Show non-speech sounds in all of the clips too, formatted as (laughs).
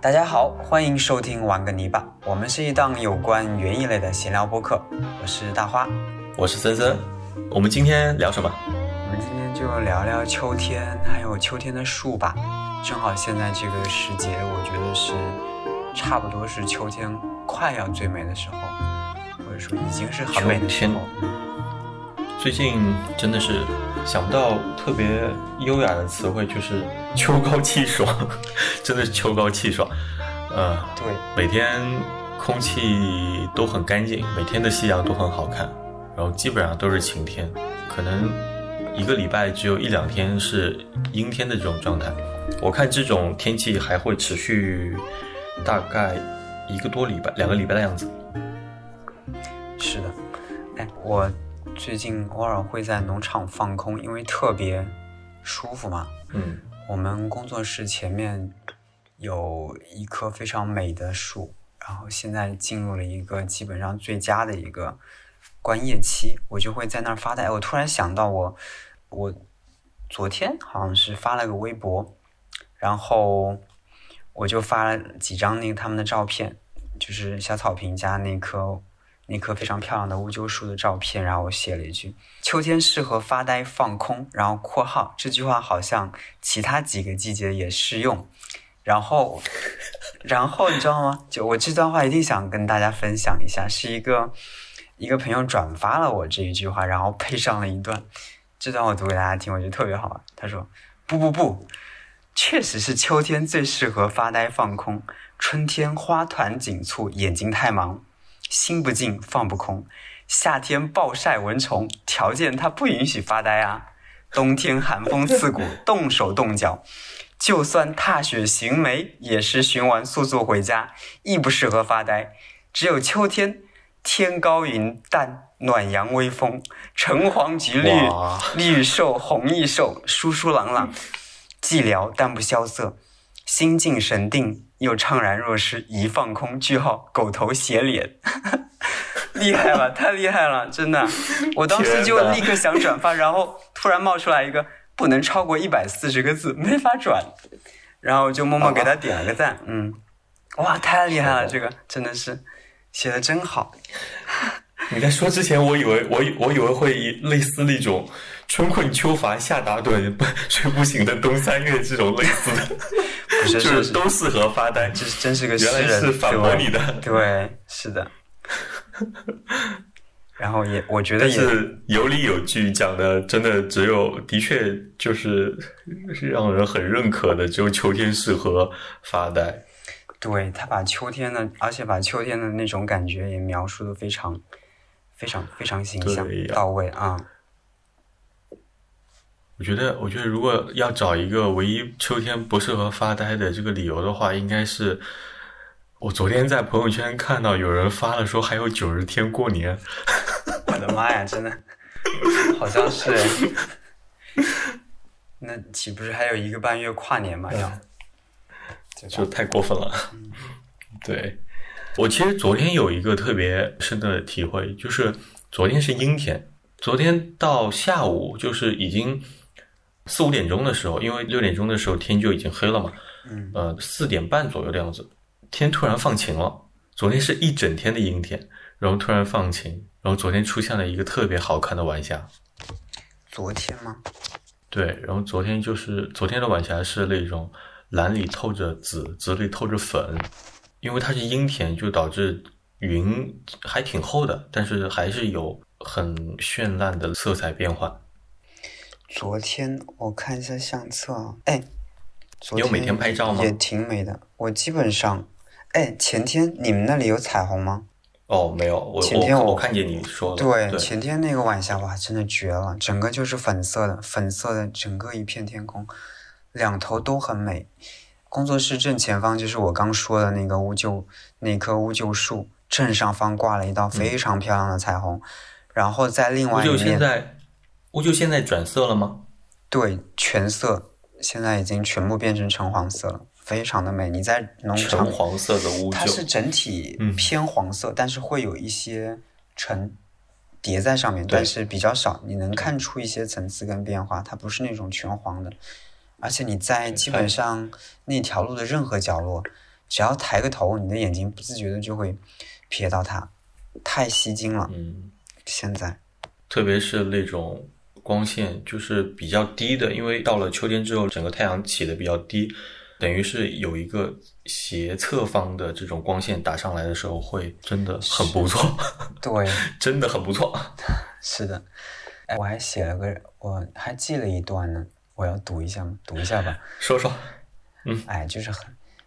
大家好，欢迎收听玩个泥巴，我们是一档有关园艺类的闲聊播客。我是大花，我是森森。我们今天聊什么？我们今天就聊聊秋天，还有秋天的树吧。正好现在这个时节，我觉得是差不多是秋天快要最美的时候，或者说已经是很美的时候。最近真的是想不到特别优雅的词汇，就是秋高气爽，(laughs) 真的是秋高气爽。呃，对，每天空气都很干净，每天的夕阳都很好看，然后基本上都是晴天，可能一个礼拜只有一两天是阴天的这种状态。我看这种天气还会持续大概一个多礼拜、两个礼拜的样子。是的，哎，我。最近偶尔会在农场放空，因为特别舒服嘛。嗯，我们工作室前面有一棵非常美的树，然后现在进入了一个基本上最佳的一个观叶期，我就会在那儿发呆。我突然想到，我我昨天好像是发了个微博，然后我就发了几张那个他们的照片，就是小草坪加那棵。那棵非常漂亮的乌桕树的照片，然后我写了一句：“秋天适合发呆放空。”然后括号这句话好像其他几个季节也适用。然后，(laughs) 然后你知道吗？就我这段话一定想跟大家分享一下，是一个一个朋友转发了我这一句话，然后配上了一段，这段我读给大家听，我觉得特别好玩。他说：“不不不，确实是秋天最适合发呆放空。春天花团锦簇，眼睛太忙。”心不静，放不空。夏天暴晒蚊虫，条件它不允许发呆啊。冬天寒风刺骨，动手动脚。就算踏雪寻梅，也是寻完速速回家，亦不适合发呆。只有秋天，天高云淡，暖阳微风，橙黄橘绿，绿瘦红亦瘦，疏疏朗朗，寂寥但不萧瑟，心静神定。又怅然若失，一放空。句号，狗头斜脸，(laughs) 厉害了，太厉害了，真的。(laughs) 我当时就立刻想转发，然后突然冒出来一个不能超过一百四十个字，没法转，然后就默默给他点了个赞。嗯，哇，太厉害了，这个真的是写的真好。你在说之前，我以为我我以为会类似那种春困秋乏夏打盹 (laughs) 睡不醒的冬三月这种类似的。(laughs) 就是都适合发呆，这是真是个原来是反驳你的，(laughs) 对，是的。然后也，我觉得也是有理有据讲的，真的只有的确就是让人很认可的，只有秋天适合发呆。对他把秋天的，而且把秋天的那种感觉也描述的非常、非常、非常形象到位啊。我觉得，我觉得如果要找一个唯一秋天不适合发呆的这个理由的话，应该是我昨天在朋友圈看到有人发了说还有九十天过年。(laughs) 我的妈呀，真的，好像是。那岂不是还有一个半月跨年嘛？要，(laughs) 就太过分了。(laughs) 对，我其实昨天有一个特别深的体会，就是昨天是阴天，昨天到下午就是已经。四五点钟的时候，因为六点钟的时候天就已经黑了嘛，嗯，呃，四点半左右的样子，天突然放晴了。昨天是一整天的阴天，然后突然放晴，然后昨天出现了一个特别好看的晚霞。昨天吗？对，然后昨天就是昨天的晚霞是那种蓝里透着紫，紫里透着粉，因为它是阴天，就导致云还挺厚的，但是还是有很绚烂的色彩变换。昨天我看一下相册，哎，你有每天拍照吗？也挺美的。我基本上，哎，前天你们那里有彩虹吗？哦，没有。我前天我看见你说了。对，前天那个晚霞哇，真的绝了，整个就是粉色的，粉色的整个一片天空，两头都很美。工作室正前方就是我刚说的那个乌桕那棵乌桕树，正上方挂了一道非常漂亮的彩虹，然后在另外一面。乌桕现在转色了吗？对，全色，现在已经全部变成橙黄色了，非常的美。你在农场，橙黄色的乌桕，它是整体偏黄色，但是会有一些橙叠在上面，但是比较少，你能看出一些层次跟变化。它不是那种全黄的，而且你在基本上那条路的任何角落，只要抬个头，你的眼睛不自觉的就会瞥到它，太吸睛了。嗯，现在，特别是那种光线就是比较低的，因为到了秋天之后，整个太阳起的比较低，等于是有一个斜侧方的这种光线打上来的时候，会真的很不错。对，(laughs) 真的很不错。(laughs) 是的，哎，我还写了个，我还记了一段呢，我要读一下吗？读一下吧。说说。嗯，哎，就是很，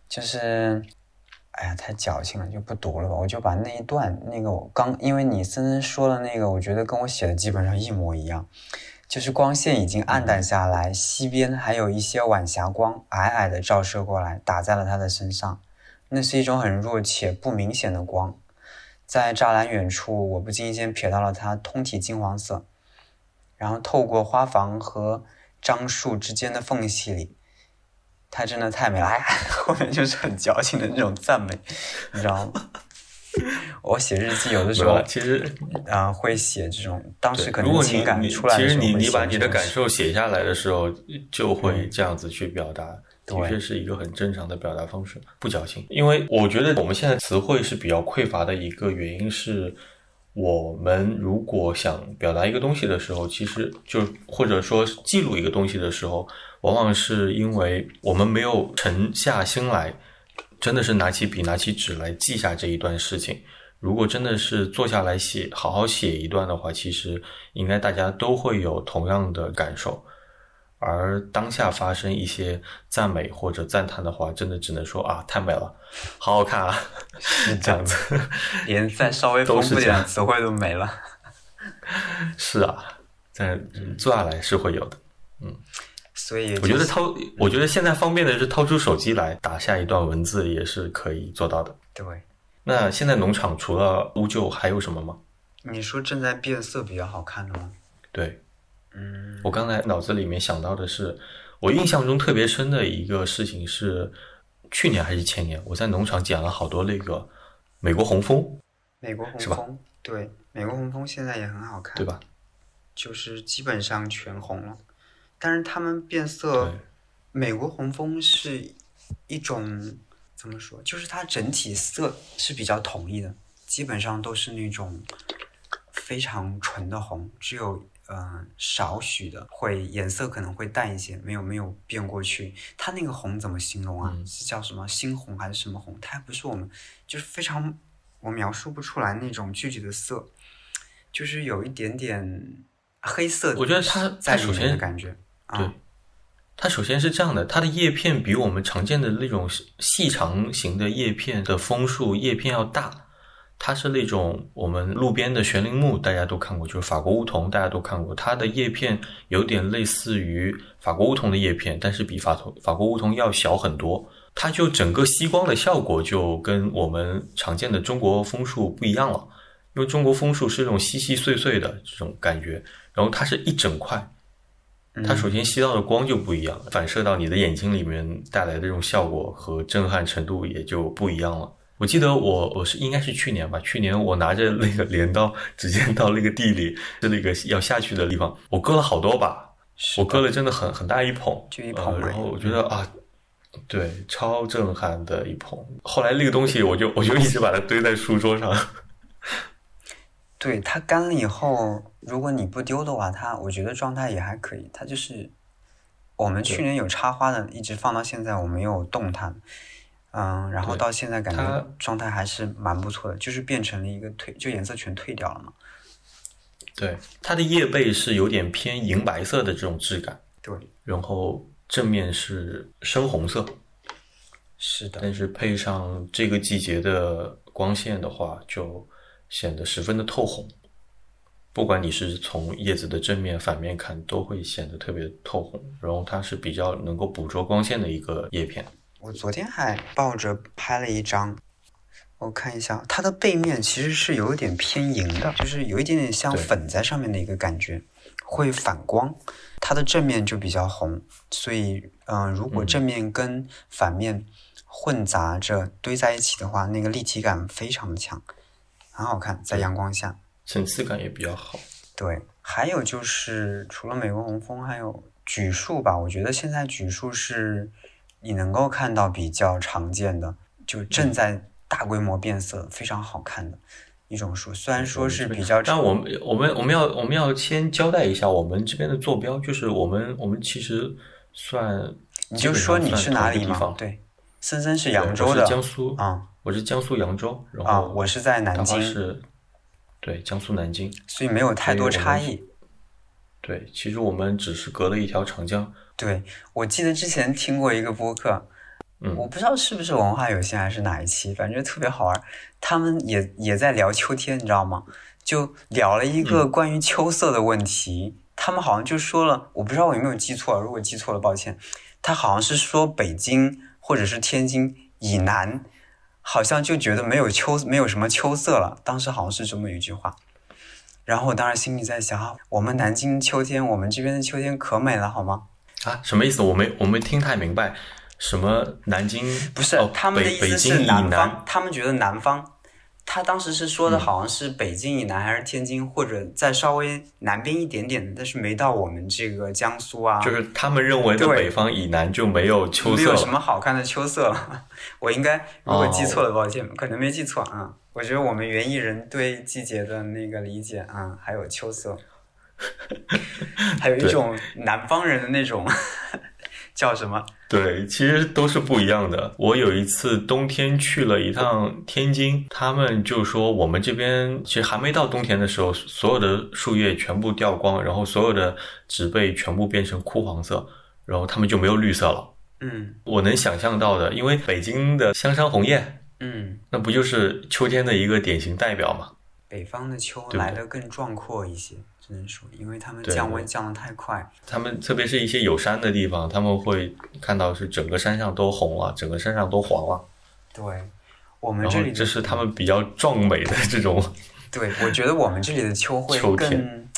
就是，哎呀，太矫情了，就不读了吧。我就把那一段，那个我刚，因为你森森说的那个，我觉得跟我写的基本上一模一样。就是光线已经暗淡下来，西边还有一些晚霞光，矮矮的照射过来，打在了他的身上。那是一种很弱且不明显的光，在栅栏远处，我不经意间瞥到了它通体金黄色，然后透过花房和樟树之间的缝隙里。他真的太美了，哎 (laughs) 后面就是很矫情的那种赞美，你知道吗？我写日记有的时候，其实啊会写这种当时可能情感出来的时候，其实你你把你的感受写下来的时候，就会这样子去表达，的确是一个很正常的表达方式，不矫情。因为我觉得我们现在词汇是比较匮乏的一个原因是，我们如果想表达一个东西的时候，其实就或者说记录一个东西的时候。往往是因为我们没有沉下心来，真的是拿起笔、拿起纸来记下这一段事情。如果真的是坐下来写，好好写一段的话，其实应该大家都会有同样的感受。而当下发生一些赞美或者赞叹的话，真的只能说啊，太美了，好好看啊，是这样子。(laughs) 连再稍微丰富点词汇都没了。(laughs) 是啊，在坐下来是会有的，嗯。所以我觉得掏，我觉得现在方便的是掏出手机来打下一段文字也是可以做到的。对。那现在农场除了乌桕还有什么吗？你说正在变色比较好看的吗？对。嗯。我刚才脑子里面想到的是，我印象中特别深的一个事情是，去年还是前年，我在农场捡了好多那个美国红枫。美国红枫。对，美国红枫现在也很好看。对吧？就是基本上全红了。但是它们变色，美国红枫是一种怎么说？就是它整体色是比较统一的，基本上都是那种非常纯的红，只有呃少许的会颜色可能会淡一些，没有没有变过去。它那个红怎么形容啊？是叫什么猩红还是什么红？它还不是我们就是非常我描述不出来那种具体的色，就是有一点点黑色。我觉得它在首先感觉。对，它首先是这样的，它的叶片比我们常见的那种细长型的叶片的枫树叶片要大。它是那种我们路边的悬铃木，大家都看过，就是法国梧桐，大家都看过。它的叶片有点类似于法国梧桐的叶片，但是比法桐法国梧桐要小很多。它就整个吸光的效果就跟我们常见的中国枫树不一样了，因为中国枫树是这种细细碎碎的这种感觉，然后它是一整块。它首先吸到的光就不一样，反射到你的眼睛里面带来的这种效果和震撼程度也就不一样了。我记得我我是应该是去年吧，去年我拿着那个镰刀，直接 (laughs) 到那个地里，是那个要下去的地方，我割了好多把，我割了真的很很大一捧，就一捧。然后我觉得啊，对，超震撼的一捧。后来那个东西，我就我就一直把它堆在书桌上。对它干了以后，如果你不丢的话，它我觉得状态也还可以。它就是我们去年有插花的，一直放到现在，我没有动它。嗯，然后到现在感觉状态还是蛮不错的，就是变成了一个褪，就颜色全褪掉了嘛。对，它的叶背是有点偏银白色的这种质感。对，然后正面是深红色。是的。但是配上这个季节的光线的话，就。显得十分的透红，不管你是从叶子的正面、反面看，都会显得特别透红。然后它是比较能够捕捉光线的一个叶片。我昨天还抱着拍了一张，我看一下，它的背面其实是有一点偏银的，就是有一点点像粉在上面的一个感觉，会反光。它的正面就比较红，所以嗯，如果正面跟反面混杂着堆在一起的话，那个立体感非常的强。很好看，在阳光下，层次感也比较好。对，还有就是除了美国红枫，还有榉树吧。我觉得现在榉树是你能够看到比较常见的，就正在大规模变色，非常好看的一种树。虽然说是比较，但我们我们我们要我们要先交代一下我们这边的坐标，就是我们我们其实算，你就说你是哪里嘛？对，森森是扬州的，江苏啊，我是江苏扬州，然后啊，我是在南京，是，对，江苏南京，所以没有太多差异。对，其实我们只是隔了一条长江。对，我记得之前听过一个播客。我不知道是不是文化有限还是哪一期，反正特别好玩。他们也也在聊秋天，你知道吗？就聊了一个关于秋色的问题。他们好像就说了，我不知道我有没有记错，如果记错了，抱歉。他好像是说北京或者是天津以南，好像就觉得没有秋，没有什么秋色了。当时好像是这么一句话。然后我当时心里在想，我们南京秋天，我们这边的秋天可美了，好吗？啊，什么意思？我没我没听太明白。什么南京不是他们的意思是南方，他们觉得南方，他当时是说的好像是北京以南还是天津或者再稍微南边一点点，但是没到我们这个江苏啊。就是他们认为的北方以南就没有秋色，没有什么好看的秋色了。我应该如果记错了，抱歉，可能没记错啊。我觉得我们园艺人对季节的那个理解啊，还有秋色，(laughs) 还有一种南方人的那种。叫什么？对，其实都是不一样的。我有一次冬天去了一趟天津，他们就说我们这边其实还没到冬天的时候，所有的树叶全部掉光，然后所有的植被全部变成枯黄色，然后他们就没有绿色了。嗯，我能想象到的，因为北京的香山红叶，嗯，那不就是秋天的一个典型代表吗？北方的秋来的更壮阔一些。只能说，因为他们降温降的太快。他们特别是一些有山的地方，他们会看到是整个山上都红了，整个山上都黄了。对，我们这里这是他们比较壮美的这种。(laughs) 对，我觉得我们这里的秋 (laughs) 会更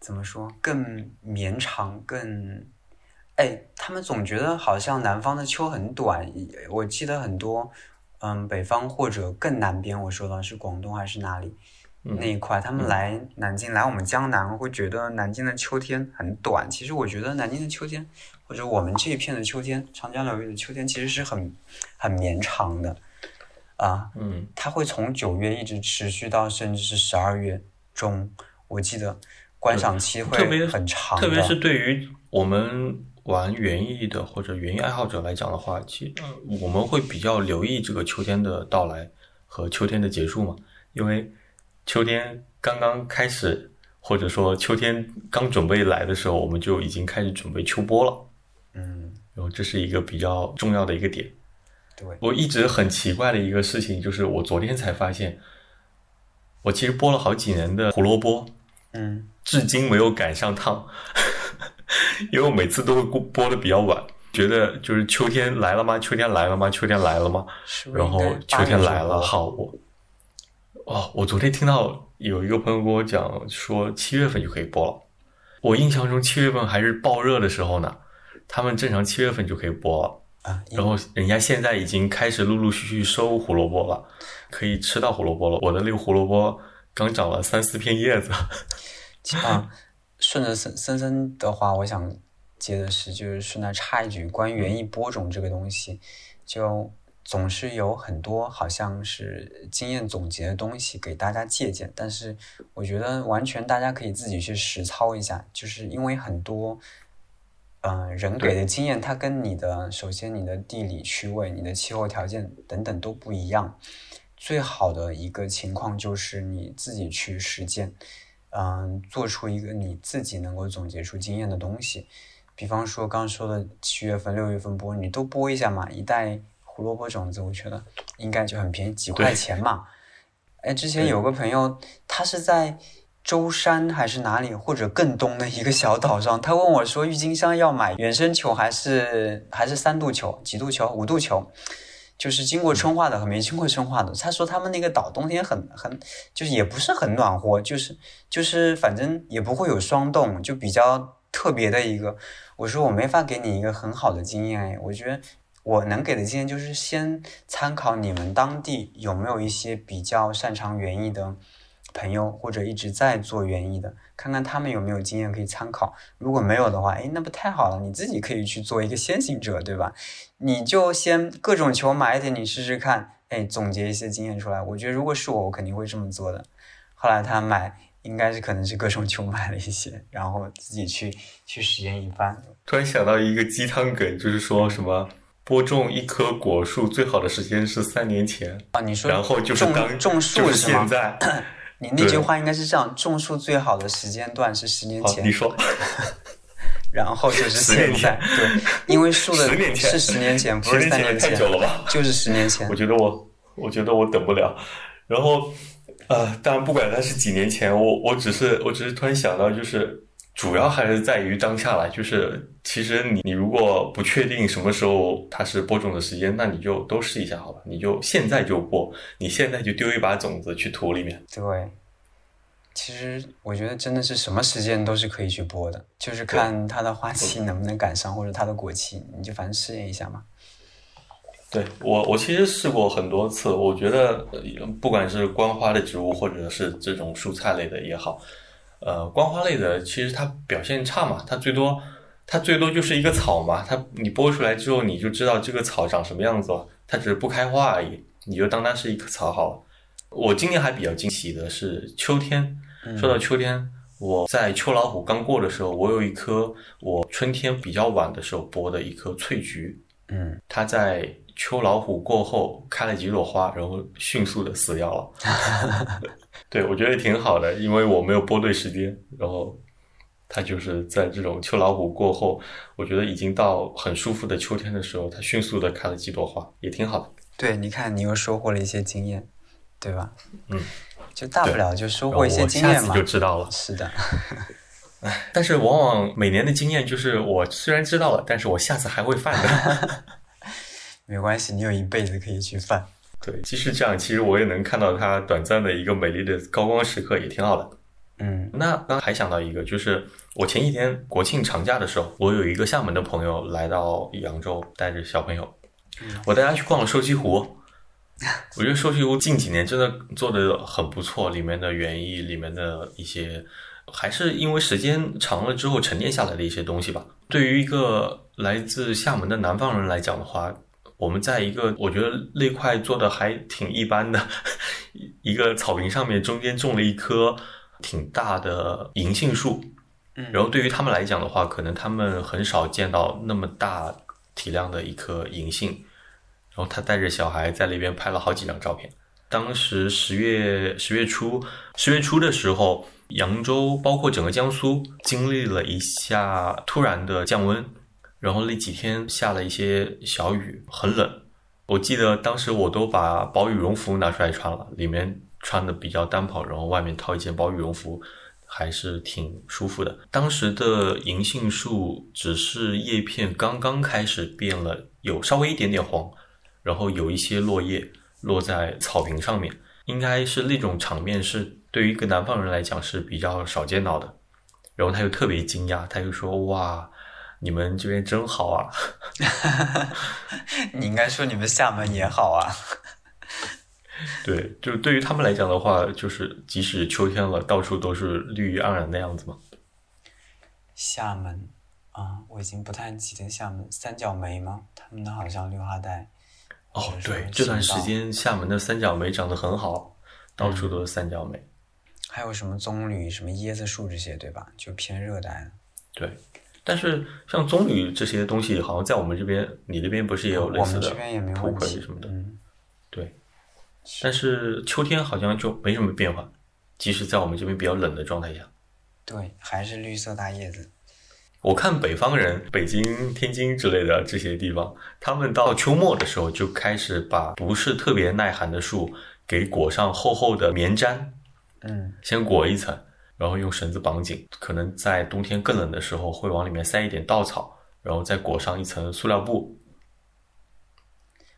怎么说？更绵长，更哎，他们总觉得好像南方的秋很短。我记得很多，嗯，北方或者更南边，我说的是广东还是哪里？那一块，他们来南京，来我们江南，会觉得南京的秋天很短。其实我觉得南京的秋天，或者我们这一片的秋天，长江流域的秋天，其实是很很绵长的，啊，嗯，它会从九月一直持续到甚至是十二月中。我记得观赏期会很长，特别是对于我们玩园艺的或者园艺爱好者来讲的话，其实我们会比较留意这个秋天的到来和秋天的结束嘛，因为。秋天刚刚开始，或者说秋天刚准备来的时候，我们就已经开始准备秋播了。嗯，然后这是一个比较重要的一个点。对，我一直很奇怪的一个事情就是，我昨天才发现，我其实播了好几年的胡萝卜，嗯，至今没有赶上趟，(laughs) 因为我每次都会播播的比较晚，觉得就是秋天来了吗？秋天来了吗？秋天来了吗？然后秋天来了，好我。哦，我昨天听到有一个朋友跟我讲说七月份就可以播了。我印象中七月份还是爆热的时候呢，他们正常七月份就可以播了。啊，然后人家现在已经开始陆陆续续收胡萝卜了，可以吃到胡萝卜了。我的那个胡萝卜刚长了三四片叶子。啊，顺着森森森的话，我想接的是，就是顺带插一句，关于园艺播种这个东西，就。总是有很多好像是经验总结的东西给大家借鉴，但是我觉得完全大家可以自己去实操一下，就是因为很多，嗯，人给的经验，它跟你的首先你的地理区位、你的气候条件等等都不一样。最好的一个情况就是你自己去实践，嗯，做出一个你自己能够总结出经验的东西。比方说刚说的七月份、六月份播，你都播一下嘛，一袋。胡萝卜种子，我觉得应该就很便宜，几块钱嘛。哎，之前有个朋友，他是在舟山还是哪里，或者更东的一个小岛上，他问我说，郁金香要买原生球还是还是三度球、几度球、五度球，就是经过春化的和没经过春化的。他说他们那个岛冬天很很，就是也不是很暖和，就是就是反正也不会有霜冻，就比较特别的一个。我说我没法给你一个很好的经验，哎，我觉得。我能给的建议就是先参考你们当地有没有一些比较擅长园艺的朋友或者一直在做园艺的，看看他们有没有经验可以参考。如果没有的话，哎，那不太好了，你自己可以去做一个先行者，对吧？你就先各种球买一点，你试试看，哎，总结一些经验出来。我觉得如果是我，我肯定会这么做的。后来他买，应该是可能是各种球买了一些，然后自己去去实验一番。突然想到一个鸡汤梗，就是说什么？播种一棵果树最好的时间是三年前啊！你说然后就是种种树是现在，(coughs) 你那句话应该是这样：种树最好的时间段是十年前。你说，(laughs) 然后就是现在，对，因为树的是十年前，不是三年前，太久了吧？就是十年前。我觉得我，我觉得我等不了。然后，呃，当然不管它是几年前，我我只是我只是突然想到，就是。主要还是在于当下来，就是其实你你如果不确定什么时候它是播种的时间，那你就都试一下好了，你就现在就播，你现在就丢一把种子去土里面。对，其实我觉得真的是什么时间都是可以去播的，就是看它的花期能不能赶上，或者它的果期，你就反正试验一下嘛。对我我其实试过很多次，我觉得不管是观花的植物，或者是这种蔬菜类的也好。呃，光花类的其实它表现差嘛，它最多它最多就是一个草嘛，它你播出来之后你就知道这个草长什么样子了，它只是不开花而已，你就当它是一棵草好了。我今年还比较惊喜的是秋天，说到秋天，我在秋老虎刚过的时候，我有一棵我春天比较晚的时候播的一棵翠菊，嗯，它在秋老虎过后开了几朵花，然后迅速的死掉了。(laughs) 对，我觉得挺好的，因为我没有播对时间，然后它就是在这种秋老虎过后，我觉得已经到很舒服的秋天的时候，它迅速的开了几朵花，也挺好的。对，你看，你又收获了一些经验，对吧？嗯，就大不了就收获一些经验嘛。就知道了。是的。唉，(laughs) 但是往往每年的经验就是，我虽然知道了，但是我下次还会犯的。(laughs) 没关系，你有一辈子可以去犯。对，即使这样，其实我也能看到它短暂的一个美丽的高光时刻，也挺好的。嗯，那刚还想到一个，就是我前几天国庆长假的时候，我有一个厦门的朋友来到扬州，带着小朋友，我带他去逛了瘦西湖。我觉得瘦西湖近几年真的做的很不错，里面的园艺，里面的一些，还是因为时间长了之后沉淀下来的一些东西吧。对于一个来自厦门的南方人来讲的话，我们在一个我觉得那块做的还挺一般的 (laughs) 一个草坪上面，中间种了一棵挺大的银杏树。嗯，然后对于他们来讲的话，可能他们很少见到那么大体量的一棵银杏。然后他带着小孩在那边拍了好几张照片。当时十月十月初，十月初的时候，扬州包括整个江苏经历了一下突然的降温。然后那几天下了一些小雨，很冷。我记得当时我都把薄羽绒服拿出来穿了，里面穿的比较单薄，然后外面套一件薄羽绒服，还是挺舒服的。当时的银杏树只是叶片刚刚开始变了，有稍微一点点黄，然后有一些落叶落在草坪上面，应该是那种场面是对于一个南方人来讲是比较少见到的。然后他又特别惊讶，他就说：“哇。”你们这边真好啊！(laughs) 你应该说你们厦门也好啊。(laughs) 对，就对于他们来讲的话，就是即使秋天了，到处都是绿意盎然的样子嘛。厦门啊，我已经不太记得厦门三角梅吗？他们那好像绿化带。哦，对，这段时间厦门的三角梅长得很好，到处都是三角梅。还有什么棕榈、什么椰子树这些，对吧？就偏热带的。对。但是像棕榈这些东西，好像在我们这边，你那边不是也有类似的土葵什么的？对。但是秋天好像就没什么变化，即使在我们这边比较冷的状态下。对，还是绿色大叶子。我看北方人，北京、天津之类的这些地方，他们到秋末的时候就开始把不是特别耐寒的树给裹上厚厚的棉毡，嗯，先裹一层。然后用绳子绑紧，可能在冬天更冷的时候，会往里面塞一点稻草，然后再裹上一层塑料布。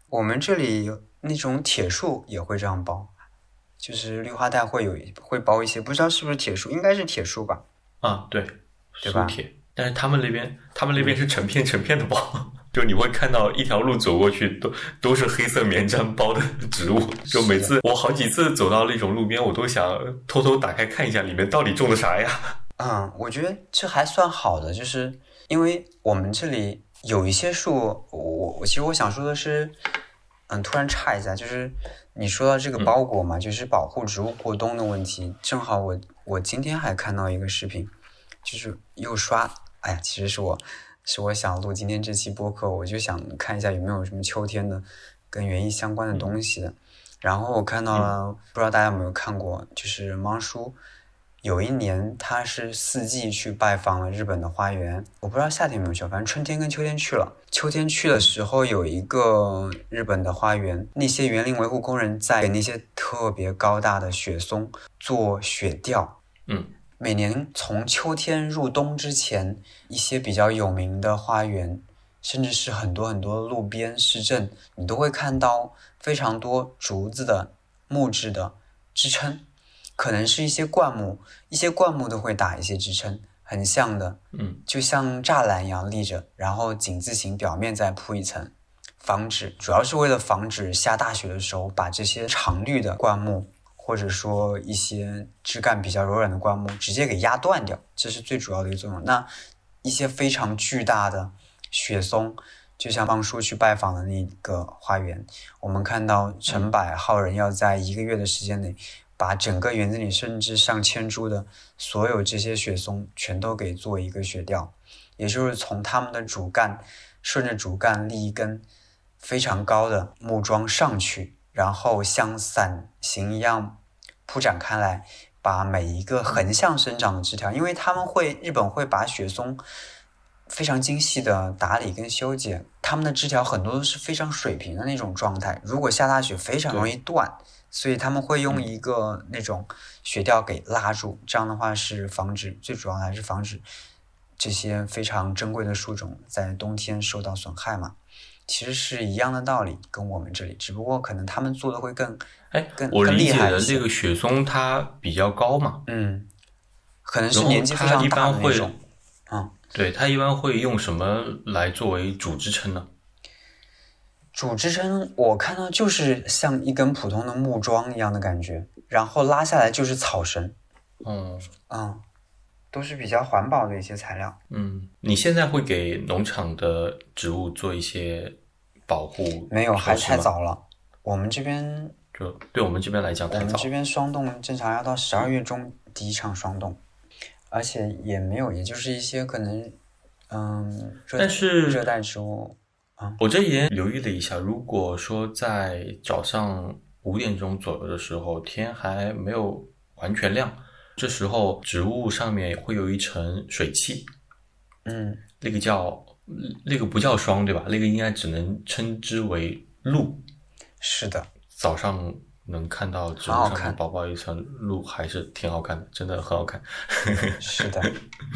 我们这里有那种铁树也会这样包，就是绿化带会有会包一些，不知道是不是铁树，应该是铁树吧？啊，对，对吧？铁，但是他们那边他们那边是成片成片的包。就你会看到一条路走过去都都是黑色棉毡包的植物，(laughs) 就每次我好几次走到那种路边，我都想偷偷打开看一下里面到底种的啥呀。嗯，我觉得这还算好的，就是因为我们这里有一些树，我我其实我想说的是，嗯，突然插一下，就是你说到这个包裹嘛，就是保护植物过冬的问题，正好我我今天还看到一个视频，就是又刷，哎呀，其实是我是我想录今天这期播客，我就想看一下有没有什么秋天的跟园艺相关的东西的，然后我看到了，不知道大家有没有看过，就是芒叔。有一年，他是四季去拜访了日本的花园。我不知道夏天有没有去，反正春天跟秋天去了。秋天去的时候，有一个日本的花园，那些园林维护工人在给那些特别高大的雪松做雪吊。嗯，每年从秋天入冬之前，一些比较有名的花园，甚至是很多很多路边市镇，你都会看到非常多竹子的木质的支撑。可能是一些灌木，一些灌木都会打一些支撑，很像的，嗯，就像栅栏一样立着，然后井字形，表面再铺一层，防止，主要是为了防止下大雪的时候把这些常绿的灌木，或者说一些枝干比较柔软的灌木直接给压断掉，这是最主要的一个作用。那一些非常巨大的雪松，就像方叔去拜访的那个花园，我们看到成百号人要在一个月的时间内。把整个园子里甚至上千株的所有这些雪松全都给做一个雪吊，也就是从它们的主干顺着主干立一根非常高的木桩上去，然后像伞形一样铺展开来，把每一个横向生长的枝条，因为他们会日本会把雪松非常精细的打理跟修剪，他们的枝条很多都是非常水平的那种状态，如果下大雪非常容易断。所以他们会用一个那种雪吊给拉住，这样的话是防止，最主要还是防止这些非常珍贵的树种在冬天受到损害嘛。其实是一样的道理，跟我们这里，只不过可能他们做的会更哎，更我理解的这个雪松它比较高嘛，嗯，可能是年纪非常大的那种，嗯，对，它一般会用什么来作为主支撑呢？主支撑我看到就是像一根普通的木桩一样的感觉，然后拉下来就是草绳。嗯嗯，都是比较环保的一些材料。嗯，你现在会给农场的植物做一些保护？没有，还太早了。我们这边就对我们这边来讲，我们这边霜冻正常要到十二月中第一场霜冻，而且也没有，也就是一些可能，嗯，但是热带植物啊。我这也留意了一下，如果说在早上五点钟左右的时候，天还没有完全亮，这时候植物上面会有一层水汽，嗯，那个叫那个不叫霜，对吧？那个应该只能称之为露。是的，早上能看到植物上面薄薄一层露，还是挺好看的，真的很好看。是的，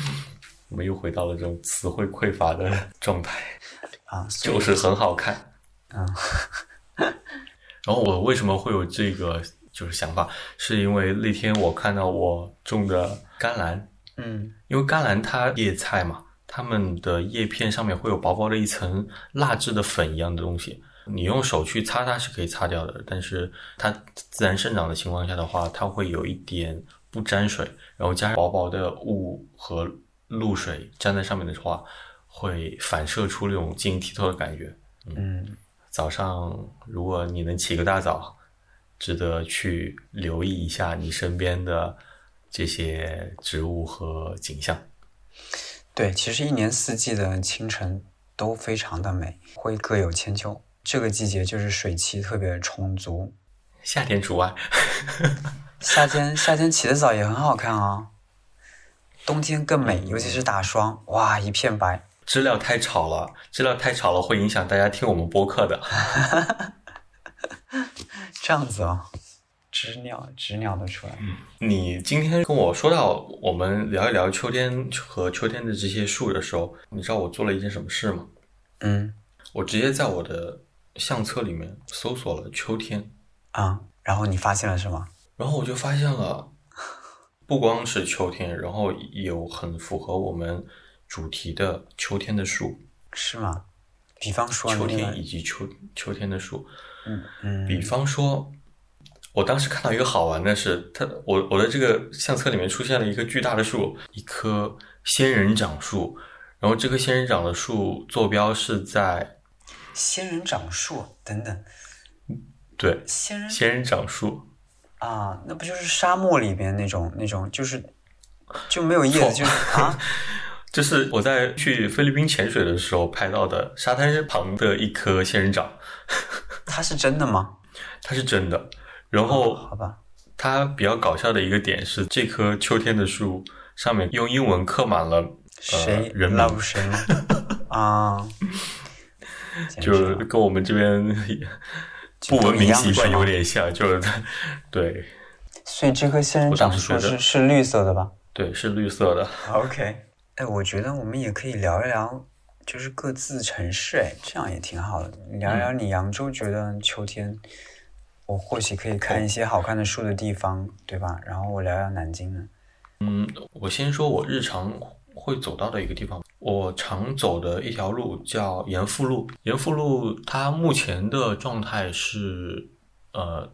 (laughs) 我们又回到了这种词汇匮乏的状态。啊，就是很好看，啊，然后我为什么会有这个就是想法，是因为那天我看到我种的甘蓝，嗯，因为甘蓝它叶菜嘛，它们的叶片上面会有薄薄的一层蜡质的粉一样的东西，你用手去擦它是可以擦掉的，但是它自然生长的情况下的话，它会有一点不沾水，然后加上薄薄的雾和露水粘在上面的话。会反射出那种晶莹剔透的感觉。嗯，早上如果你能起个大早，值得去留意一下你身边的这些植物和景象。对，其实一年四季的清晨都非常的美，会各有千秋。这个季节就是水汽特别充足，夏天除外。(laughs) 夏天夏天起得早也很好看啊，冬天更美，尤其是打霜，哇，一片白。知了太吵了，知了太吵了会影响大家听我们播客的。(laughs) 这样子啊，直鸟直鸟的出来。你今天跟我说到我们聊一聊秋天和秋天的这些树的时候，你知道我做了一件什么事吗？嗯，我直接在我的相册里面搜索了秋天。啊，然后你发现了什么？然后我就发现了，不光是秋天，然后有很符合我们。主题的秋天的树是吗？比方说秋那个天以及秋秋天的树。嗯。嗯，比方说，我当时看到一个好玩的是，它我我的这个相册里面出现了一棵巨大的树，一棵仙人掌树。然后这棵仙人掌的树坐标是在仙人掌树等等，对仙人仙人掌树，啊，那不就是沙漠里边那种那种，就是就没有叶子，就是啊，(laughs) 这是我在去菲律宾潜水的时候拍到的沙滩旁的一棵仙人掌，它是真的吗？它是真的。然后好吧，它比较搞笑的一个点是，这棵秋天的树上面用英文刻满了谁人名 love 谁吗？(laughs) 啊，就是跟我们这边 (laughs) 不文明习惯有点像，就是对所以这棵仙人掌树是是绿色的吧对是绿色的。？OK，哎，我觉得我们也可以聊一聊，就是各自城市，哎，这样也挺好的。聊聊你扬州觉得秋天，我或许可以看一些好看的树的地方，对吧？然后我聊聊南京呢。嗯，我先说我日常会走到的一个地方，我常走的一条路叫延福路。延福路它目前的状态是，呃，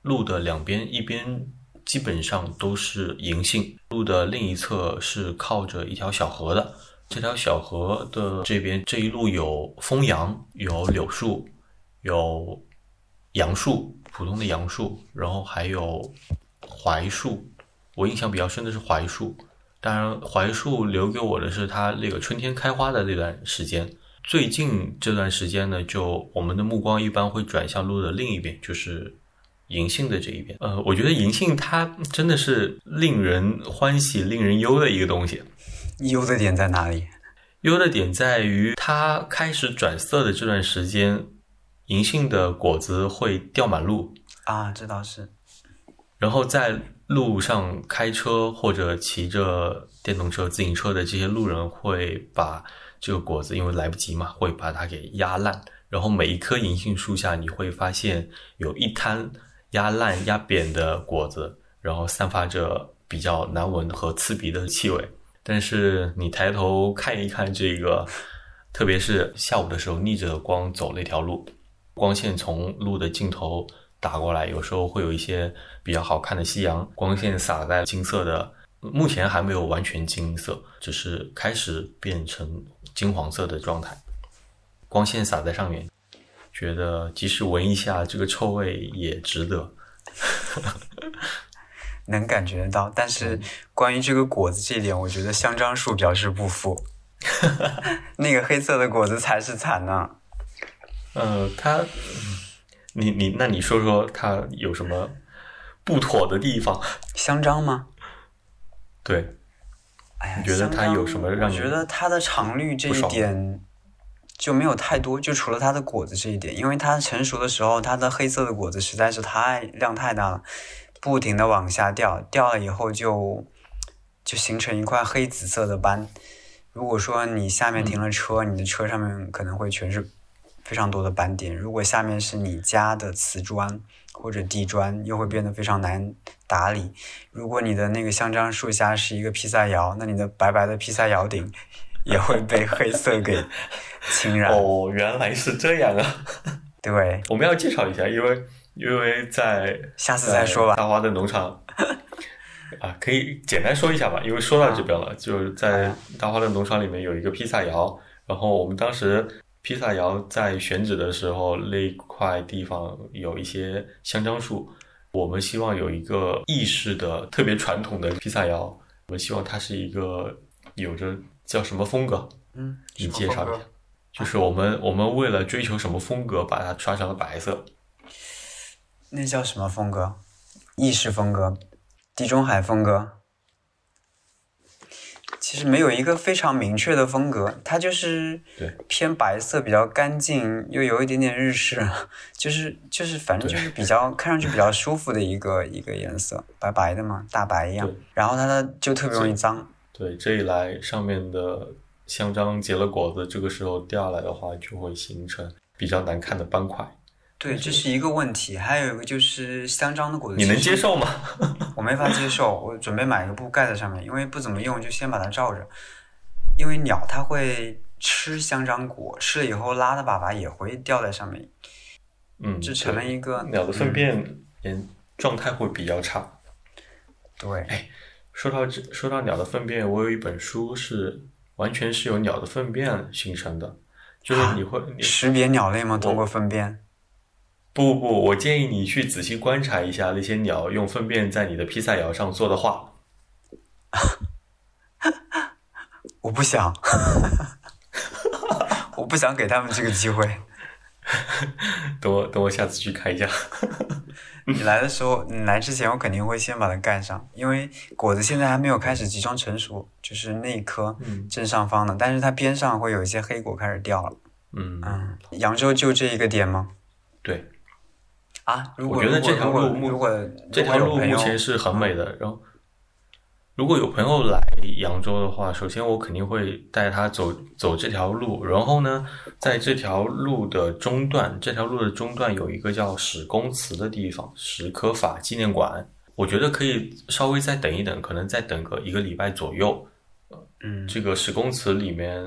路的两边一边基本上都是银杏，路的另一侧是靠着一条小河的。这条小河的这边这一路有枫杨，有柳树，有杨树，普通的杨树，然后还有槐树。我印象比较深的是槐树，当然槐树留给我的是它那个春天开花的那段时间。最近这段时间呢，就我们的目光一般会转向路的另一边，就是银杏的这一边。呃，我觉得银杏它真的是令人欢喜、令人忧的一个东西。优的点在哪里？优的点在于它开始转色的这段时间，银杏的果子会掉满路，啊，这倒是。然后在路上开车或者骑着电动车、自行车的这些路人会把这个果子，因为来不及嘛，会把它给压烂。然后每一棵银杏树下，你会发现有一滩压烂、压扁的果子，然后散发着比较难闻和刺鼻的气味。但是你抬头看一看这个，(laughs) 特别是下午的时候，逆着光走那条路，光线从路的尽头打过来，有时候会有一些比较好看的夕阳，光线洒在金色的，目前还没有完全金色，只是开始变成金黄色的状态。光线洒在上面，觉得即使闻一下这个臭味也值得。(laughs) 能感觉得到，但是关于这个果子这一点，我觉得香樟树表示不服。(laughs) 那个黑色的果子才是惨呢。呃，它，嗯你你那你说说它有什么不妥的地方？(laughs) 香樟吗？对，哎呀，你觉得它有什么让你我觉得它的常绿这一点就没有太多，就除了它的果子这一点，因为它成熟的时候，它的黑色的果子实在是太量太大了，不停的往下掉，掉了以后就就形成一块黑紫色的斑。如果说你下面停了车，你的车上面可能会全是非常多的斑点。如果下面是你家的瓷砖或者地砖，又会变得非常难打理。如果你的那个香樟树下是一个披萨窑，那你的白白的披萨窑顶 (laughs) 也会被黑色给侵染。哦，原来是这样啊！(laughs) 对，我们要介绍一下，因为因为在下次再说吧大花的农场 (laughs) 啊，可以简单说一下吧，因为说到这边了，就是在大花的农场里面有一个披萨窑，然后我们当时披萨窑在选址的时候，那块地方有一些香樟树，我们希望有一个意式的特别传统的披萨窑，我们希望它是一个有着叫什么风格？嗯，你介绍一下。就是我们我们为了追求什么风格，把它刷成了白色。那叫什么风格？意式风格，地中海风格。其实没有一个非常明确的风格，它就是偏白色，比较干净，又有一点点日式，就是就是反正就是比较看上去比较舒服的一个一个颜色，白白的嘛，大白一样。然后它的就特别容易脏，对，这一来上面的香樟结了果子，这个时候掉下来的话，就会形成比较难看的斑块。对，这是一个问题。还有一个就是香樟的果子，你能接？受吗？我没法接受，我准备买个布盖在上面，因为不怎么用，就先把它罩着。因为鸟它会吃香樟果，吃了以后拉的粑粑也会掉在上面，嗯，这成了一个鸟的粪便，嗯，状态会比较差。对，哎，说到这，说到鸟的粪便，我有一本书是完全是由鸟的粪便形成的，就是你会你识别鸟类吗？通过粪便？不不，我建议你去仔细观察一下那些鸟用粪便在你的披萨窑上做的画。(laughs) 我不想，(laughs) 我不想给他们这个机会。(laughs) 等我等我下次去看一下。你来的时候，你来之前，我肯定会先把它盖上，因为果子现在还没有开始集中成熟，就是那一颗正上方的，但是它边上会有一些黑果开始掉了。嗯嗯，扬州就这一个点吗？对。啊，我觉得这条路目如果这条路目前是很美的。然后，如果有朋友来扬州的话，首先我肯定会带他走走这条路。然后呢，在这条路的中段，这条路的中段有一个叫史公祠的地方，史可法纪念馆。我觉得可以稍微再等一等，可能再等个一个礼拜左右。嗯，这个史公祠里面，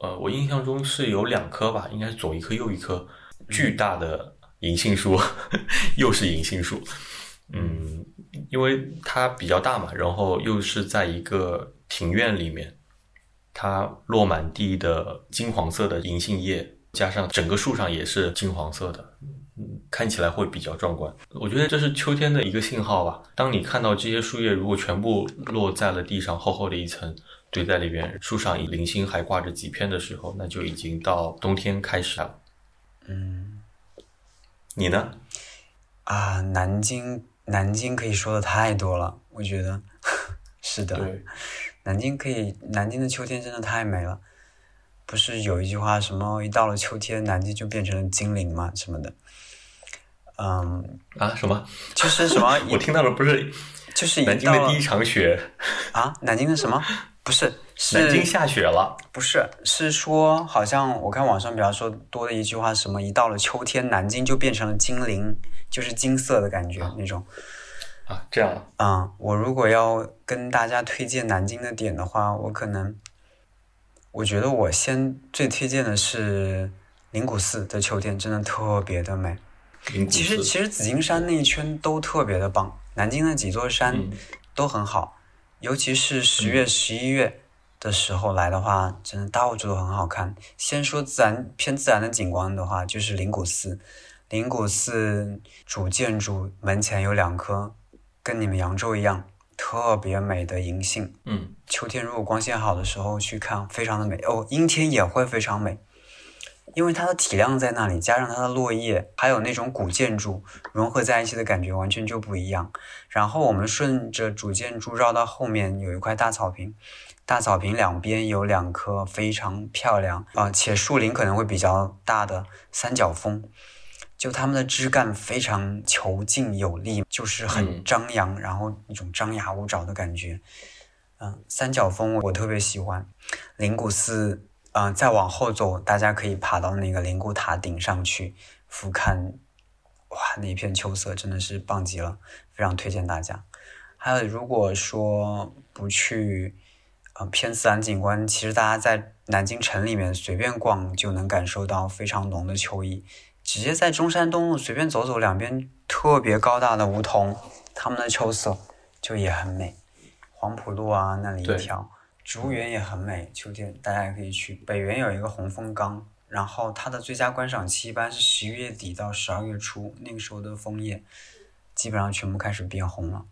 呃，我印象中是有两棵吧，应该是左一棵右一棵，巨大的。银杏树，(laughs) 又是银杏树，嗯，因为它比较大嘛，然后又是在一个庭院里面，它落满地的金黄色的银杏叶，加上整个树上也是金黄色的，嗯，看起来会比较壮观。我觉得这是秋天的一个信号吧。当你看到这些树叶如果全部落在了地上，厚厚的一层堆在里边，树上零星还挂着几片的时候，那就已经到冬天开始了。嗯。你呢？啊，南京，南京可以说的太多了，我觉得 (laughs) 是的。南京可以，南京的秋天真的太美了。不是有一句话，什么一到了秋天，南京就变成了精灵嘛，什么的。嗯。啊？什么？就是什么？(laughs) 我听到了不是，就是南京的第一场雪。啊？南京的什么？不是，南京下雪了。不是，是说好像我看网上比较说多的一句话，什么一到了秋天，南京就变成了精灵，就是金色的感觉那种。啊，这样。嗯，我如果要跟大家推荐南京的点的话，我可能，我觉得我先最推荐的是灵谷寺的秋天，真的特别的美。其实其实紫金山那一圈都特别的棒，南京的几座山都很好。尤其是十月、十一月的时候来的话，真的到处都很好看。先说自然偏自然的景观的话，就是灵谷寺。灵谷寺主建筑门前有两棵，跟你们扬州一样特别美的银杏。嗯，秋天如果光线好的时候去看，非常的美哦。阴天也会非常美。因为它的体量在那里，加上它的落叶，还有那种古建筑融合在一起的感觉，完全就不一样。然后我们顺着主建筑绕到后面，有一块大草坪，大草坪两边有两棵非常漂亮啊，且树龄可能会比较大的三角枫，就它们的枝干非常遒劲有力，就是很张扬，然后一种张牙舞爪的感觉。嗯，三角枫我特别喜欢，灵谷寺。嗯，再往后走，大家可以爬到那个灵谷塔顶上去俯瞰，哇，那一片秋色真的是棒极了，非常推荐大家。还有，如果说不去，呃，偏自然景观，其实大家在南京城里面随便逛就能感受到非常浓的秋意。直接在中山东路随便走走，两边特别高大的梧桐，它们的秋色就也很美。黄浦路啊，那里一条。植物园也很美，秋天大家也可以去。北园有一个红枫岗，然后它的最佳观赏期一般是十一月底到十二月初，那个时候的枫叶基本上全部开始变红了，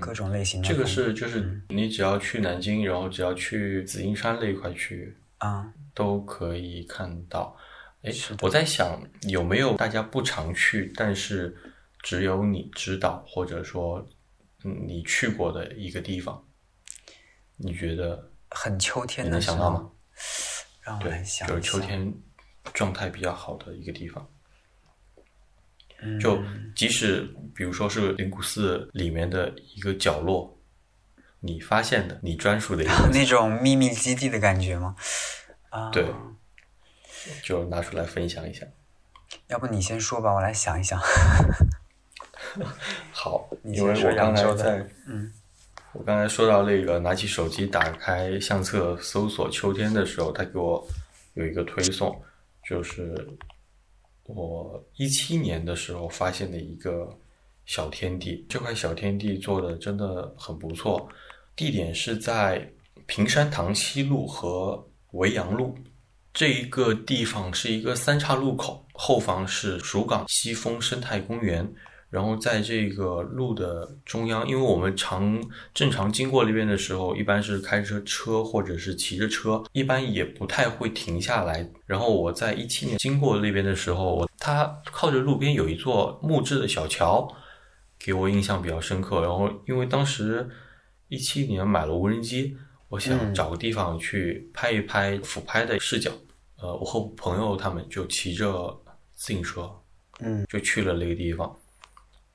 各种类型的。这个是就是你只要去南京，然后只要去紫金山那一块区域啊，都可以看到。哎，我在想有没有大家不常去，但是只有你知道或者说嗯你去过的一个地方，你觉得？很秋天的，能想到吗？让我来想就是秋天状态比较好的一个地方。嗯，就即使比如说是灵谷寺里面的一个角落，你发现的，你专属的一个那种秘密基地的感觉吗？啊，对，就拿出来分享一下。要不你先说吧，我来想一想。(laughs) 好，(laughs) 因为我刚才在嗯。我刚才说到那个，拿起手机打开相册搜索秋天的时候，他给我有一个推送，就是我一七年的时候发现的一个小天地。这块小天地做的真的很不错，地点是在平山塘西路和维扬路这一个地方，是一个三岔路口，后方是蜀港西峰生态公园。然后在这个路的中央，因为我们常正常经过那边的时候，一般是开着车或者是骑着车，一般也不太会停下来。然后我在一七年经过那边的时候，它靠着路边有一座木质的小桥，给我印象比较深刻。然后因为当时一七年买了无人机，我想找个地方去拍一拍俯拍的视角。呃，我和朋友他们就骑着自行车，嗯，就去了那个地方。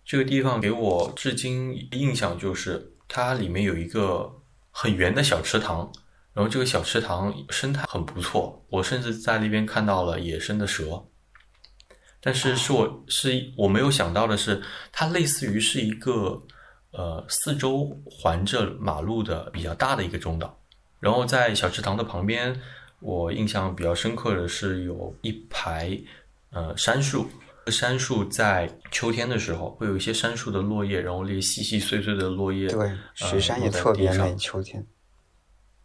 这个地方给我至今印象就是，它里面有一个很圆的小池塘，然后这个小池塘生态很不错，我甚至在那边看到了野生的蛇。但是是我是我没有想到的是，它类似于是一个呃四周环着马路的比较大的一个中岛，然后在小池塘的旁边，我印象比较深刻的是有一排呃杉树。杉树在秋天的时候会有一些杉树的落叶，然后那些细细碎碎的落叶，对，雪山也特别美。秋天，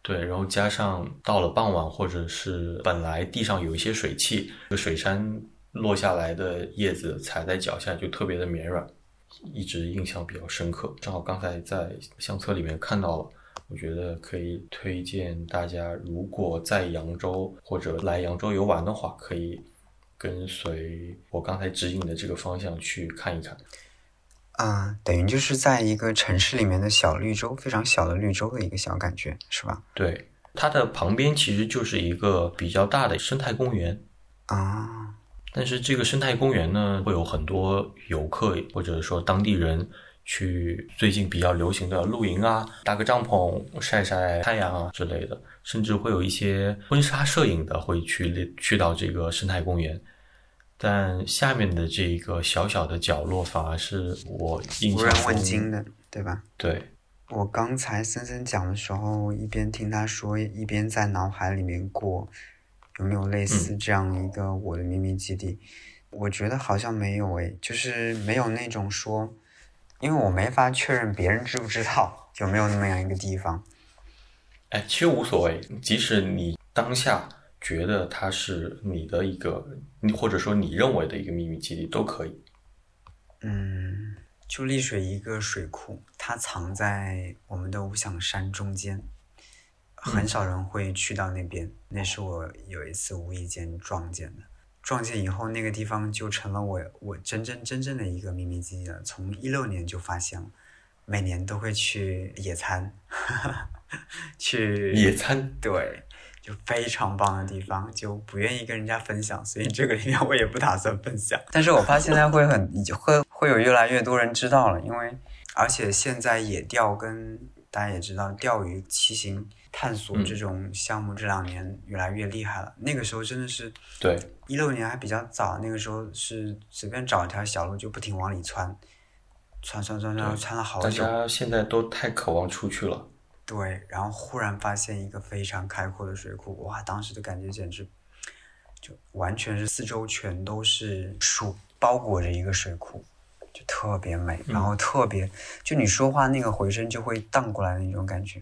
对，然后加上到了傍晚，或者是本来地上有一些水汽，这水杉落下来的叶子踩在脚下就特别的绵软，一直印象比较深刻。正好刚才在相册里面看到了，我觉得可以推荐大家，如果在扬州或者来扬州游玩的话，可以。跟随我刚才指引的这个方向去看一看，啊，等于就是在一个城市里面的小绿洲，非常小的绿洲的一个小感觉，是吧？对，它的旁边其实就是一个比较大的生态公园啊。但是这个生态公园呢，会有很多游客或者说当地人去，最近比较流行的露营啊，搭个帐篷晒晒太阳啊之类的。甚至会有一些婚纱摄影的会去去到这个生态公园，但下面的这一个小小的角落反而是我印象无人问津的，对吧？对。我刚才森森讲的时候，一边听他说，一边在脑海里面过，有没有类似这样一个我的秘密基地？我觉得好像没有诶，就是没有那种说，因为我没法确认别人知不知道有没有那么样一个地方。哎，其实无所谓，即使你当下觉得它是你的一个，或者说你认为的一个秘密基地都可以。嗯，就丽水一个水库，它藏在我们的五响山中间，很少人会去到那边。那是我有一次无意间撞见的，撞见以后，那个地方就成了我我真真真正的一个秘密基地了。从一六年就发现了，每年都会去野餐。(laughs) 去野餐，对，就非常棒的地方，就不愿意跟人家分享，所以这个里面我也不打算分享。但是我发现现在会很，会会有越来越多人知道了，因为而且现在野钓跟大家也知道，钓鱼、骑行、探索这种项目这两年越来越厉害了。那个时候真的是，对，一六年还比较早，那个时候是随便找一条小路就不停往里窜，窜窜窜窜窜了好久。大家现在都太渴望出去了。对，然后忽然发现一个非常开阔的水库，哇！当时的感觉简直就完全是四周全都是树包裹着一个水库，就特别美，然后特别就你说话那个回声就会荡过来的那种感觉。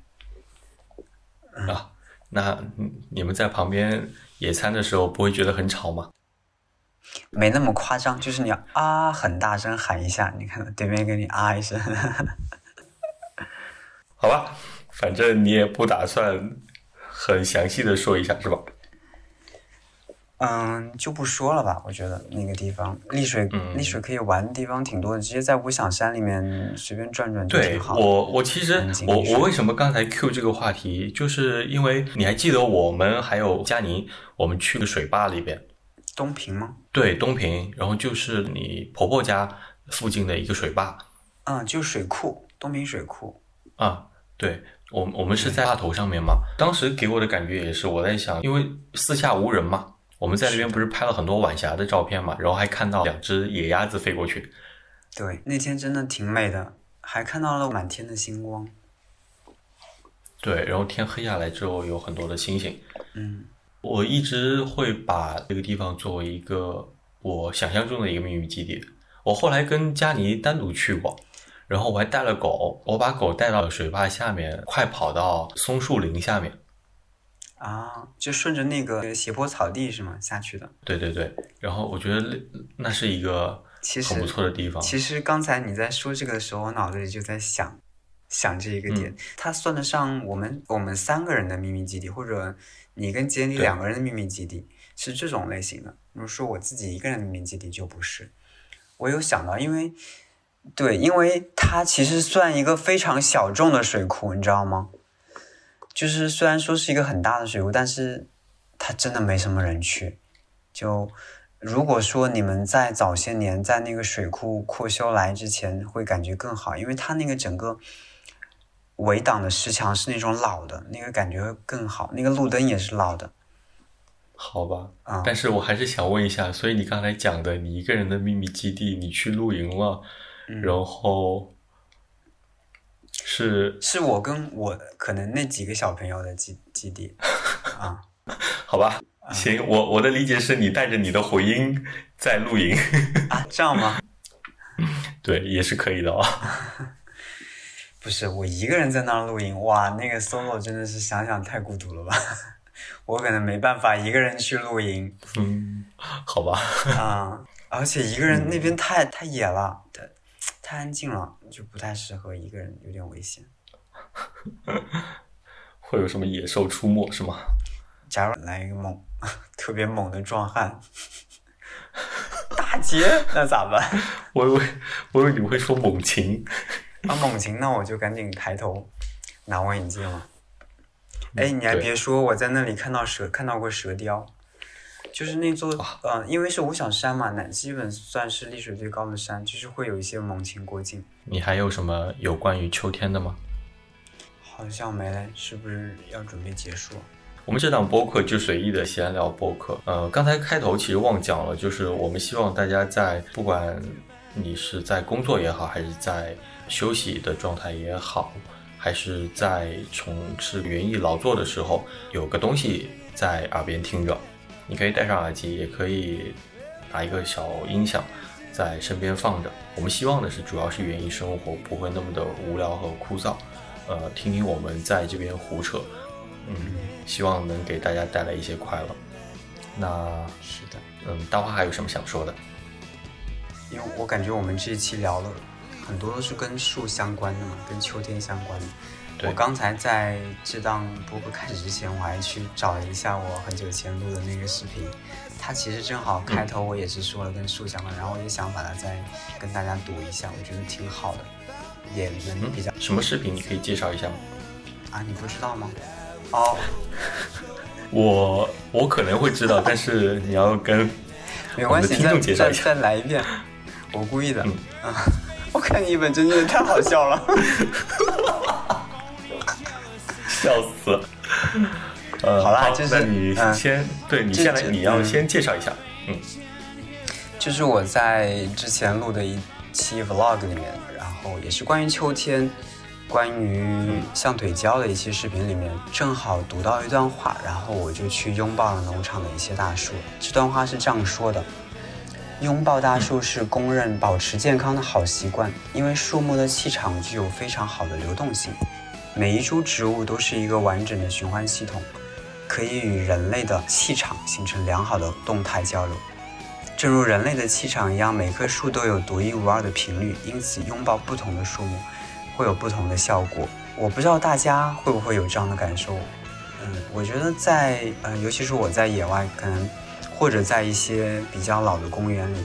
啊，那你们在旁边野餐的时候不会觉得很吵吗？没那么夸张，就是你要啊很大声喊一下，你看对面给你啊一声，(laughs) 好吧。反正你也不打算很详细的说一下，是吧？嗯，就不说了吧。我觉得那个地方丽水，丽水可以玩的地方挺多的，直接在五响山里面随便转转就挺好。我我其实我我为什么刚才 Q 这个话题，就是因为你还记得我们还有佳宁，我们去个水坝里边，东平吗？对，东平，然后就是你婆婆家附近的一个水坝。嗯，就水库，东平水库。啊，对。我我们是在坝头上面嘛，当时给我的感觉也是，我在想，因为四下无人嘛，我们在那边不是拍了很多晚霞的照片嘛，然后还看到两只野鸭子飞过去。对，那天真的挺美的，还看到了满天的星光。对，然后天黑下来之后有很多的星星。嗯我一直会把这个地方作为一个我想象中的一个秘密基地。我后来跟佳妮单独去过，然后我还带了狗，我把狗带到水坝下面，快跑到松树林下面。啊，就顺着那个斜坡草地是吗？下去的。对对对，然后我觉得那那是一个其实很不错的地方。其实刚才你在说这个的时候，我脑子里就在想，想这一个点，它算得上我们我们三个人的秘密基地，或者你跟杰里两个人的秘密基地，是这种类型的。如果说我自己一个人的秘密基地就不是。我有想到，因为对，因为它其实算一个非常小众的水库，你知道吗？就是虽然说是一个很大的水库，但是它真的没什么人去。就如果说你们在早些年在那个水库扩修来之前，会感觉更好，因为它那个整个围挡的石墙是那种老的，那个感觉会更好。那个路灯也是老的，好吧，啊但是我还是想问一下，所以你刚才讲的你一个人的秘密基地，你去露营了，嗯然后是是我跟我可能那几个小朋友的基基地啊。(laughs) 好吧？行，我我的理解是你带着你的回音在露营，啊，这样吗？(laughs) 对，也是可以的哦。(laughs) 不是，我一个人在那儿露营，哇，那个 solo 真的是想想太孤独了吧。我可能没办法一个人去露营嗯，好吧，啊、而且一个人那边太太野了，太太安静了，就不太适合一个人，有点危险。(laughs) 会有什么野兽出没是吗？假如来一个猛，(laughs) 特别猛的壮汉，(laughs) 大劫，那咋办？我以为我以为你会说猛禽，啊，猛禽，那我就赶紧抬头拿望远镜了。哎，你还别说，我在那里看到蛇，看到过蛇雕，就是那座，呃，因为是五小山嘛，那基本算是历史最高的山，就是会有一些猛禽过境。你还有什么有关于秋天的吗？好像没了，是不是要准备结束？我们这档播客就随意的闲聊播客。呃，刚才开头其实忘讲了，就是我们希望大家在不管你是在工作也好，还是在休息的状态也好，还是在从事园艺劳作的时候，有个东西在耳边听着。你可以戴上耳机，也可以拿一个小音响在身边放着。我们希望的是，主要是园艺生活不会那么的无聊和枯燥。呃，听听我们在这边胡扯，嗯，希望能给大家带来一些快乐。那是的，嗯，大花还有什么想说的？因为我感觉我们这一期聊了很多都是跟树相关的嘛，跟秋天相关的。对我刚才在这档播客开始之前，我还去找了一下我很久前录的那个视频，它其实正好开头我也是说了跟树相关，然后我也想把它再跟大家读一下，我觉得挺好的，也能嗯比较、，(laughs) 什么视频？你可以介绍一下吗？啊，你不知道吗？哦，(laughs) 我我可能会知道，但是你要跟没关系，再再再来一遍，我故意的。嗯啊，(laughs) 我看你一本正经的，太好笑了。笑死。呃，好啦就是那你嗯先，对你这先来，你要嗯先介绍一下。嗯，就是我在之前录的一期 vlog 里面，然后也是关于秋天，关于象腿蛟的一期视频里面，正好读到一段话，然后我就去拥抱了农场的一些大树。这段话是这样说的：拥抱大树是公认保持健康的好习惯，因为树木的气场具有非常好的流动性，每一株植物都是一个完整的循环系统，可以与人类的气场形成良好的动态交流。正如人类的气场一样，每棵树都有独一无二的频率，因此拥抱不同的树木会有不同的效果。我不知道大家会不会有这样的感受。嗯，我觉得在呃，尤其是我在野外，可能或者在一些比较老的公园里，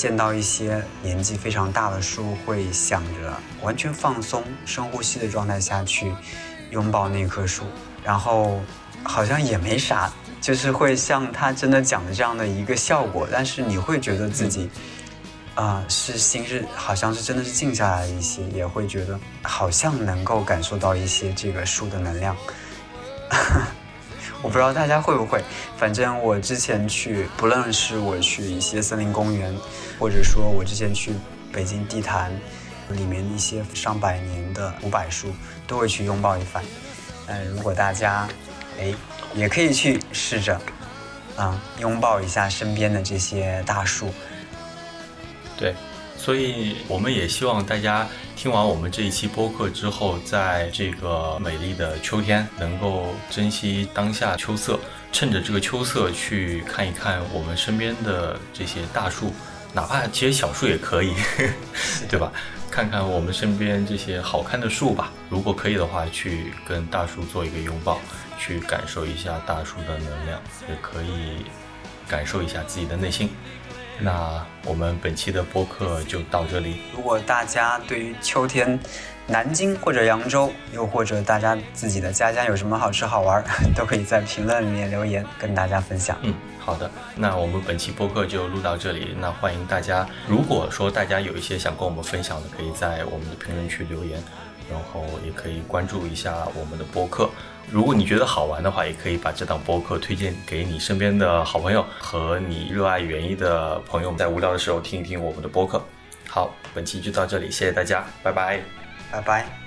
见到一些年纪非常大的树，会想着完全放松、深呼吸的状态下去拥抱那棵树，然后好像也没啥，就是会像他真的讲的这样的一个效果，但是你会觉得自己。啊、是心是好像是真的是静下来了一些，也会觉得好像能够感受到一些这个树的能量。(laughs) 我不知道大家会不会，反正我之前去，不论是我去一些森林公园，或者说我之前去北京地坛里面一些上百年的古柏树，都会去拥抱一番。嗯，如果大家哎也可以去试着啊拥抱一下身边的这些大树。对，所以我们也希望大家听完我们这一期播客之后，在这个美丽的秋天，能够珍惜当下秋色，趁着这个秋色去看一看我们身边的这些大树，哪怕其实小树也可以，(laughs) 对吧？看看我们身边这些好看的树吧。如果可以的话，去跟大树做一个拥抱，去感受一下大树的能量，也可以感受一下自己的内心。那我们本期的播客就到这里。如果大家对于秋天，南京或者扬州，又或者大家自己的家乡有什么好吃好玩，(laughs) 都可以在评论里面留言跟大家分享。嗯，好的。那我们本期播客就录到这里。那欢迎大家，如果说大家有一些想跟我们分享的，可以在我们的评论区留言，然后也可以关注一下我们的播客。如果你觉得好玩的话，也可以把这档播客推荐给你身边的好朋友和你热爱园艺的朋友，在无聊的时候听一听我们的播客。好，本期就到这里，谢谢大家，拜拜，拜拜。